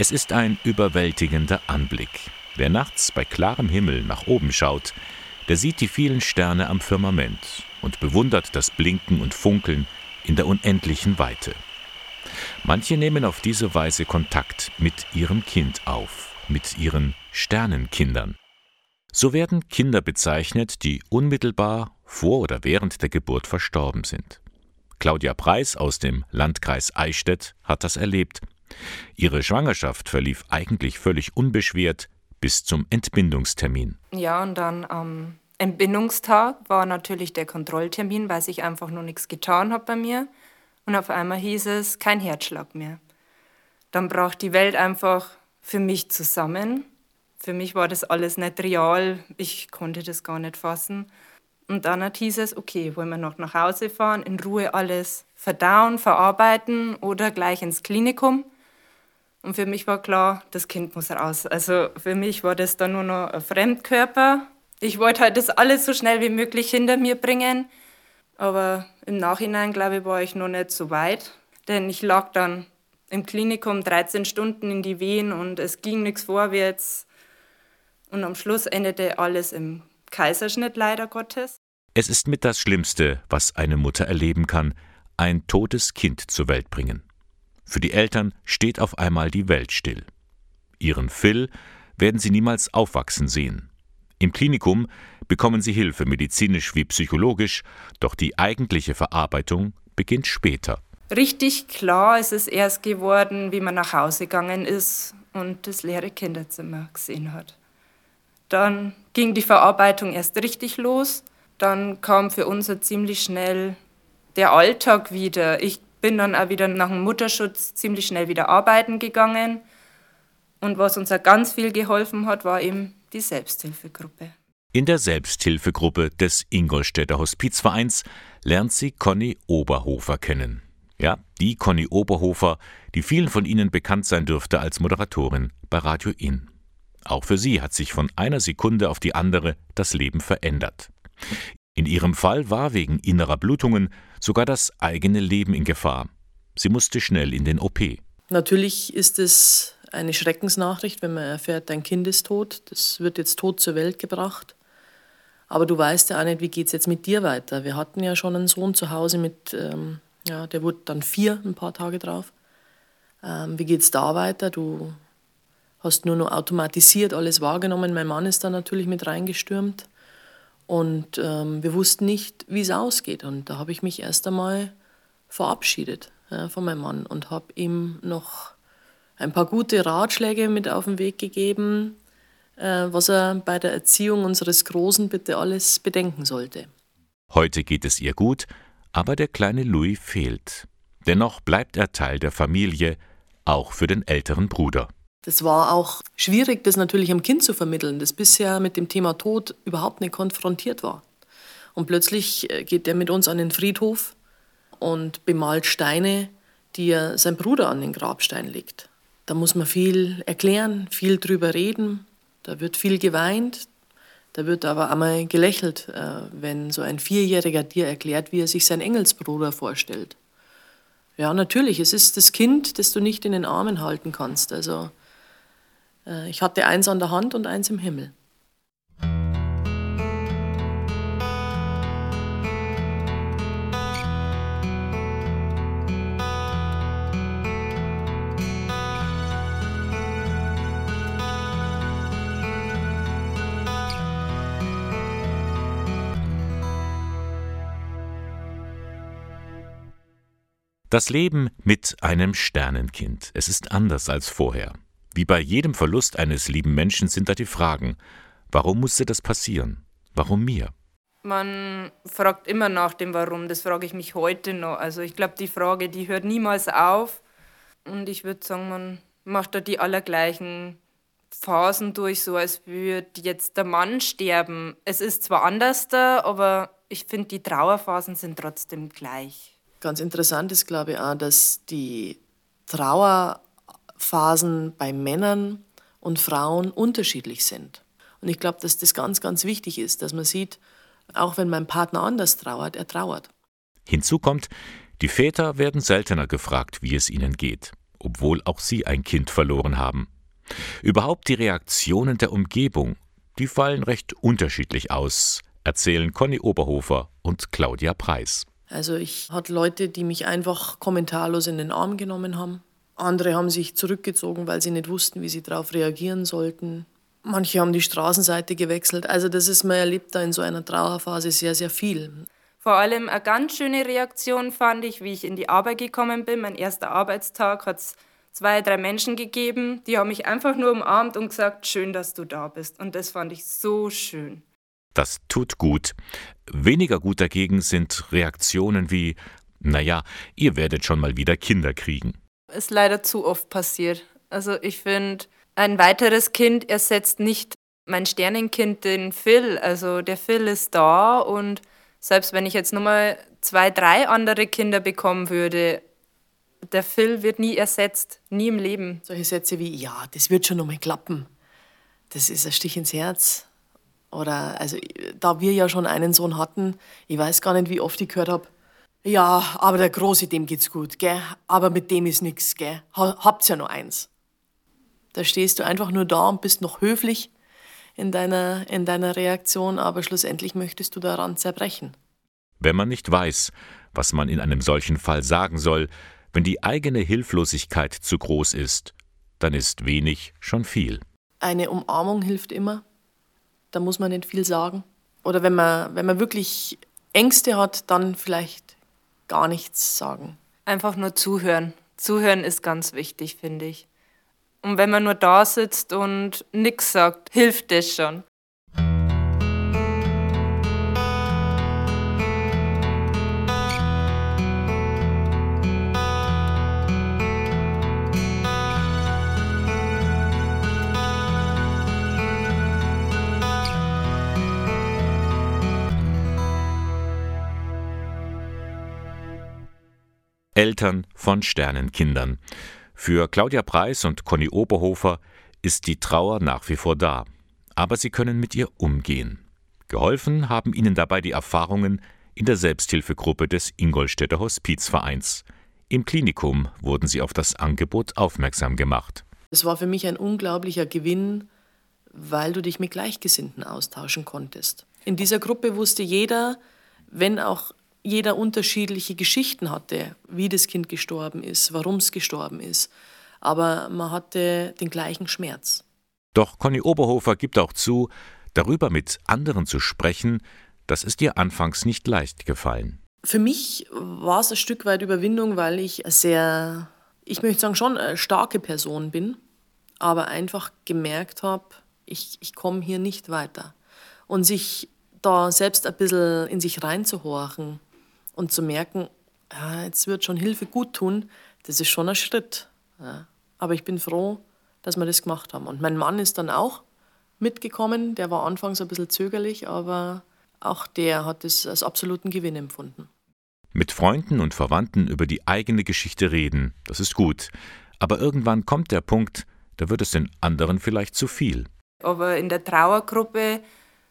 Es ist ein überwältigender Anblick. Wer nachts bei klarem Himmel nach oben schaut, der sieht die vielen Sterne am Firmament und bewundert das Blinken und Funkeln in der unendlichen Weite. Manche nehmen auf diese Weise Kontakt mit ihrem Kind auf, mit ihren Sternenkindern. So werden Kinder bezeichnet, die unmittelbar vor oder während der Geburt verstorben sind. Claudia Preis aus dem Landkreis Eichstätt hat das erlebt. Ihre Schwangerschaft verlief eigentlich völlig unbeschwert bis zum Entbindungstermin. Ja, und dann am Entbindungstag war natürlich der Kontrolltermin, weil sich einfach noch nichts getan hat bei mir. Und auf einmal hieß es, kein Herzschlag mehr. Dann brach die Welt einfach für mich zusammen. Für mich war das alles nicht real. Ich konnte das gar nicht fassen. Und dann hieß es, okay, wollen wir noch nach Hause fahren, in Ruhe alles verdauen, verarbeiten oder gleich ins Klinikum. Und für mich war klar, das Kind muss raus. Also für mich war das dann nur noch ein Fremdkörper. Ich wollte halt das alles so schnell wie möglich hinter mir bringen. Aber im Nachhinein, glaube ich, war ich noch nicht so weit. Denn ich lag dann im Klinikum 13 Stunden in die Wehen und es ging nichts vorwärts. Und am Schluss endete alles im Kaiserschnitt leider Gottes. Es ist mit das Schlimmste, was eine Mutter erleben kann, ein totes Kind zur Welt bringen. Für die Eltern steht auf einmal die Welt still. Ihren Phil werden sie niemals aufwachsen sehen. Im Klinikum bekommen sie Hilfe, medizinisch wie psychologisch, doch die eigentliche Verarbeitung beginnt später. Richtig klar ist es erst geworden, wie man nach Hause gegangen ist und das leere Kinderzimmer gesehen hat. Dann ging die Verarbeitung erst richtig los. Dann kam für uns ziemlich schnell der Alltag wieder. Ich bin dann auch wieder nach dem Mutterschutz ziemlich schnell wieder arbeiten gegangen. Und was uns auch ganz viel geholfen hat, war eben die Selbsthilfegruppe. In der Selbsthilfegruppe des Ingolstädter Hospizvereins lernt sie Conny Oberhofer kennen. Ja, die Conny Oberhofer, die vielen von Ihnen bekannt sein dürfte als Moderatorin bei Radio In. Auch für sie hat sich von einer Sekunde auf die andere das Leben verändert. In ihrem Fall war wegen innerer Blutungen sogar das eigene Leben in Gefahr. Sie musste schnell in den OP. Natürlich ist es eine Schreckensnachricht, wenn man erfährt, dein Kind ist tot, das wird jetzt tot zur Welt gebracht. Aber du weißt ja auch nicht, wie geht es jetzt mit dir weiter. Wir hatten ja schon einen Sohn zu Hause mit, ähm, ja, der wurde dann vier ein paar Tage drauf. Ähm, wie geht es da weiter? Du hast nur noch automatisiert alles wahrgenommen. Mein Mann ist da natürlich mit reingestürmt. Und ähm, wir wussten nicht, wie es ausgeht. Und da habe ich mich erst einmal verabschiedet ja, von meinem Mann und habe ihm noch ein paar gute Ratschläge mit auf den Weg gegeben, äh, was er bei der Erziehung unseres Großen bitte alles bedenken sollte. Heute geht es ihr gut, aber der kleine Louis fehlt. Dennoch bleibt er Teil der Familie, auch für den älteren Bruder. Das war auch schwierig, das natürlich am Kind zu vermitteln, das bisher mit dem Thema Tod überhaupt nicht konfrontiert war. Und plötzlich äh, geht er mit uns an den Friedhof und bemalt Steine, die er sein Bruder an den Grabstein legt. Da muss man viel erklären, viel drüber reden. Da wird viel geweint. Da wird aber einmal gelächelt, äh, wenn so ein Vierjähriger dir erklärt, wie er sich seinen Engelsbruder vorstellt. Ja, natürlich, es ist das Kind, das du nicht in den Armen halten kannst. Also ich hatte eins an der Hand und eins im Himmel. Das Leben mit einem Sternenkind. Es ist anders als vorher. Wie bei jedem Verlust eines lieben Menschen sind da die Fragen, warum musste das passieren? Warum mir? Man fragt immer nach dem Warum, das frage ich mich heute noch. Also ich glaube, die Frage, die hört niemals auf. Und ich würde sagen, man macht da die allergleichen Phasen durch, so als würde jetzt der Mann sterben. Es ist zwar anders da, aber ich finde, die Trauerphasen sind trotzdem gleich. Ganz interessant ist, glaube ich, auch, dass die Trauer Phasen bei Männern und Frauen unterschiedlich sind. Und ich glaube, dass das ganz, ganz wichtig ist, dass man sieht, auch wenn mein Partner anders trauert, er trauert. Hinzu kommt, die Väter werden seltener gefragt, wie es ihnen geht. obwohl auch sie ein Kind verloren haben. Überhaupt die Reaktionen der Umgebung, die fallen recht unterschiedlich aus, erzählen Conny Oberhofer und Claudia Preis. Also ich hatte Leute, die mich einfach kommentarlos in den Arm genommen haben. Andere haben sich zurückgezogen, weil sie nicht wussten, wie sie darauf reagieren sollten. Manche haben die Straßenseite gewechselt. Also das ist, man erlebt da in so einer Trauerphase sehr, sehr viel. Vor allem eine ganz schöne Reaktion fand ich, wie ich in die Arbeit gekommen bin. Mein erster Arbeitstag hat es zwei, drei Menschen gegeben, die haben mich einfach nur umarmt und gesagt, schön, dass du da bist. Und das fand ich so schön. Das tut gut. Weniger gut dagegen sind Reaktionen wie, naja, ihr werdet schon mal wieder Kinder kriegen. Ist leider zu oft passiert. Also ich finde, ein weiteres Kind ersetzt nicht mein Sternenkind, den Phil. Also der Phil ist da und selbst wenn ich jetzt nur mal zwei, drei andere Kinder bekommen würde, der Phil wird nie ersetzt, nie im Leben. Solche Sätze wie, ja, das wird schon noch mal klappen. Das ist ein Stich ins Herz. Oder, also, da wir ja schon einen Sohn hatten, ich weiß gar nicht, wie oft ich gehört habe, ja, aber der Große, dem geht's gut, gell? Aber mit dem ist nichts, gell? Habt's ja nur eins. Da stehst du einfach nur da und bist noch höflich in deiner, in deiner Reaktion, aber schlussendlich möchtest du daran zerbrechen. Wenn man nicht weiß, was man in einem solchen Fall sagen soll, wenn die eigene Hilflosigkeit zu groß ist, dann ist wenig schon viel. Eine Umarmung hilft immer. Da muss man nicht viel sagen. Oder wenn man, wenn man wirklich Ängste hat, dann vielleicht gar nichts sagen. Einfach nur zuhören. Zuhören ist ganz wichtig, finde ich. Und wenn man nur da sitzt und nichts sagt, hilft das schon. Eltern von Sternenkindern. Für Claudia Preis und Conny Oberhofer ist die Trauer nach wie vor da, aber sie können mit ihr umgehen. Geholfen haben ihnen dabei die Erfahrungen in der Selbsthilfegruppe des Ingolstädter Hospizvereins. Im Klinikum wurden sie auf das Angebot aufmerksam gemacht. Es war für mich ein unglaublicher Gewinn, weil du dich mit Gleichgesinnten austauschen konntest. In dieser Gruppe wusste jeder, wenn auch jeder unterschiedliche Geschichten hatte, wie das Kind gestorben ist, warum es gestorben ist. Aber man hatte den gleichen Schmerz. Doch Conny Oberhofer gibt auch zu, darüber mit anderen zu sprechen, das ist ihr anfangs nicht leicht gefallen. Für mich war es ein Stück weit Überwindung, weil ich sehr, ich möchte sagen, schon eine starke Person bin, aber einfach gemerkt habe, ich, ich komme hier nicht weiter. Und sich da selbst ein bisschen in sich reinzuhorchen, und zu merken, ja, jetzt wird schon Hilfe gut tun, das ist schon ein Schritt. Ja. Aber ich bin froh, dass wir das gemacht haben. Und mein Mann ist dann auch mitgekommen. Der war anfangs ein bisschen zögerlich, aber auch der hat es als absoluten Gewinn empfunden. Mit Freunden und Verwandten über die eigene Geschichte reden, das ist gut. Aber irgendwann kommt der Punkt, da wird es den anderen vielleicht zu viel. Aber in der Trauergruppe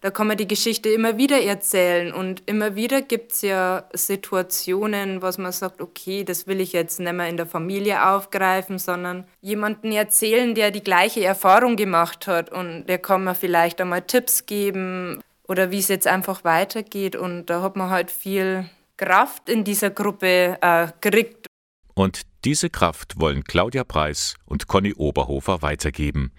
da kann man die Geschichte immer wieder erzählen und immer wieder gibt es ja Situationen, was man sagt, okay, das will ich jetzt nicht mehr in der Familie aufgreifen, sondern jemanden erzählen, der die gleiche Erfahrung gemacht hat und der kann mir vielleicht einmal Tipps geben oder wie es jetzt einfach weitergeht und da hat man halt viel Kraft in dieser Gruppe äh, gekriegt. Und diese Kraft wollen Claudia Preis und Conny Oberhofer weitergeben.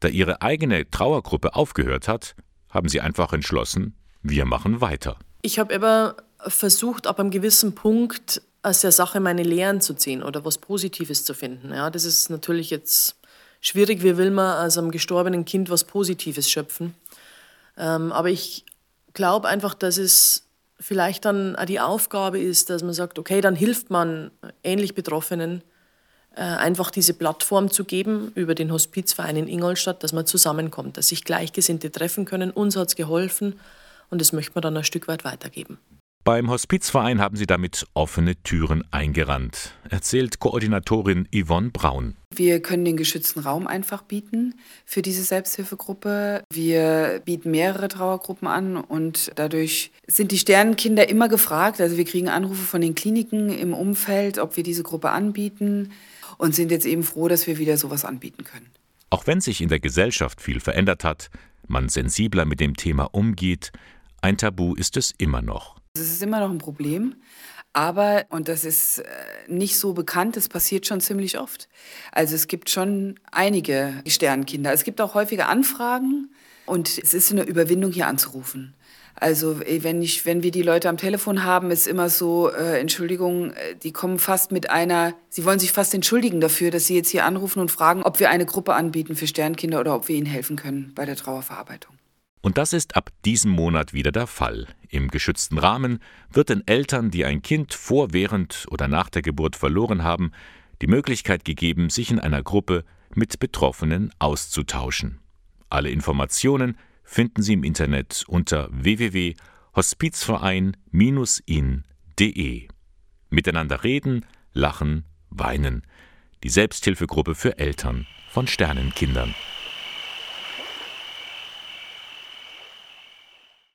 Da ihre eigene Trauergruppe aufgehört hat, haben sie einfach entschlossen, wir machen weiter. Ich habe immer versucht, ab einem gewissen Punkt aus der Sache meine Lehren zu ziehen oder was Positives zu finden. Ja, das ist natürlich jetzt schwierig. Wie will man aus einem gestorbenen Kind was Positives schöpfen? Ähm, aber ich glaube einfach, dass es vielleicht dann auch die Aufgabe ist, dass man sagt, okay, dann hilft man ähnlich Betroffenen, einfach diese Plattform zu geben über den Hospizverein in Ingolstadt, dass man zusammenkommt, dass sich Gleichgesinnte treffen können. Uns hat es geholfen und das möchte man dann ein Stück weit weitergeben. Beim Hospizverein haben sie damit offene Türen eingerannt, erzählt Koordinatorin Yvonne Braun. Wir können den geschützten Raum einfach bieten für diese Selbsthilfegruppe. Wir bieten mehrere Trauergruppen an und dadurch sind die Sternenkinder immer gefragt. Also wir kriegen Anrufe von den Kliniken im Umfeld, ob wir diese Gruppe anbieten. Und sind jetzt eben froh, dass wir wieder sowas anbieten können. Auch wenn sich in der Gesellschaft viel verändert hat, man sensibler mit dem Thema umgeht, ein Tabu ist es immer noch. Es ist immer noch ein Problem. Aber, und das ist äh, nicht so bekannt, das passiert schon ziemlich oft. Also es gibt schon einige Sternkinder. Es gibt auch häufige Anfragen und es ist eine Überwindung, hier anzurufen. Also äh, wenn, ich, wenn wir die Leute am Telefon haben, ist immer so, äh, Entschuldigung, äh, die kommen fast mit einer, sie wollen sich fast entschuldigen dafür, dass sie jetzt hier anrufen und fragen, ob wir eine Gruppe anbieten für Sternkinder oder ob wir ihnen helfen können bei der Trauerverarbeitung. Und das ist ab diesem Monat wieder der Fall. Im geschützten Rahmen wird den Eltern, die ein Kind vor, während oder nach der Geburt verloren haben, die Möglichkeit gegeben, sich in einer Gruppe mit Betroffenen auszutauschen. Alle Informationen finden Sie im Internet unter www.hospizverein-in.de. Miteinander reden, lachen, weinen. Die Selbsthilfegruppe für Eltern von Sternenkindern.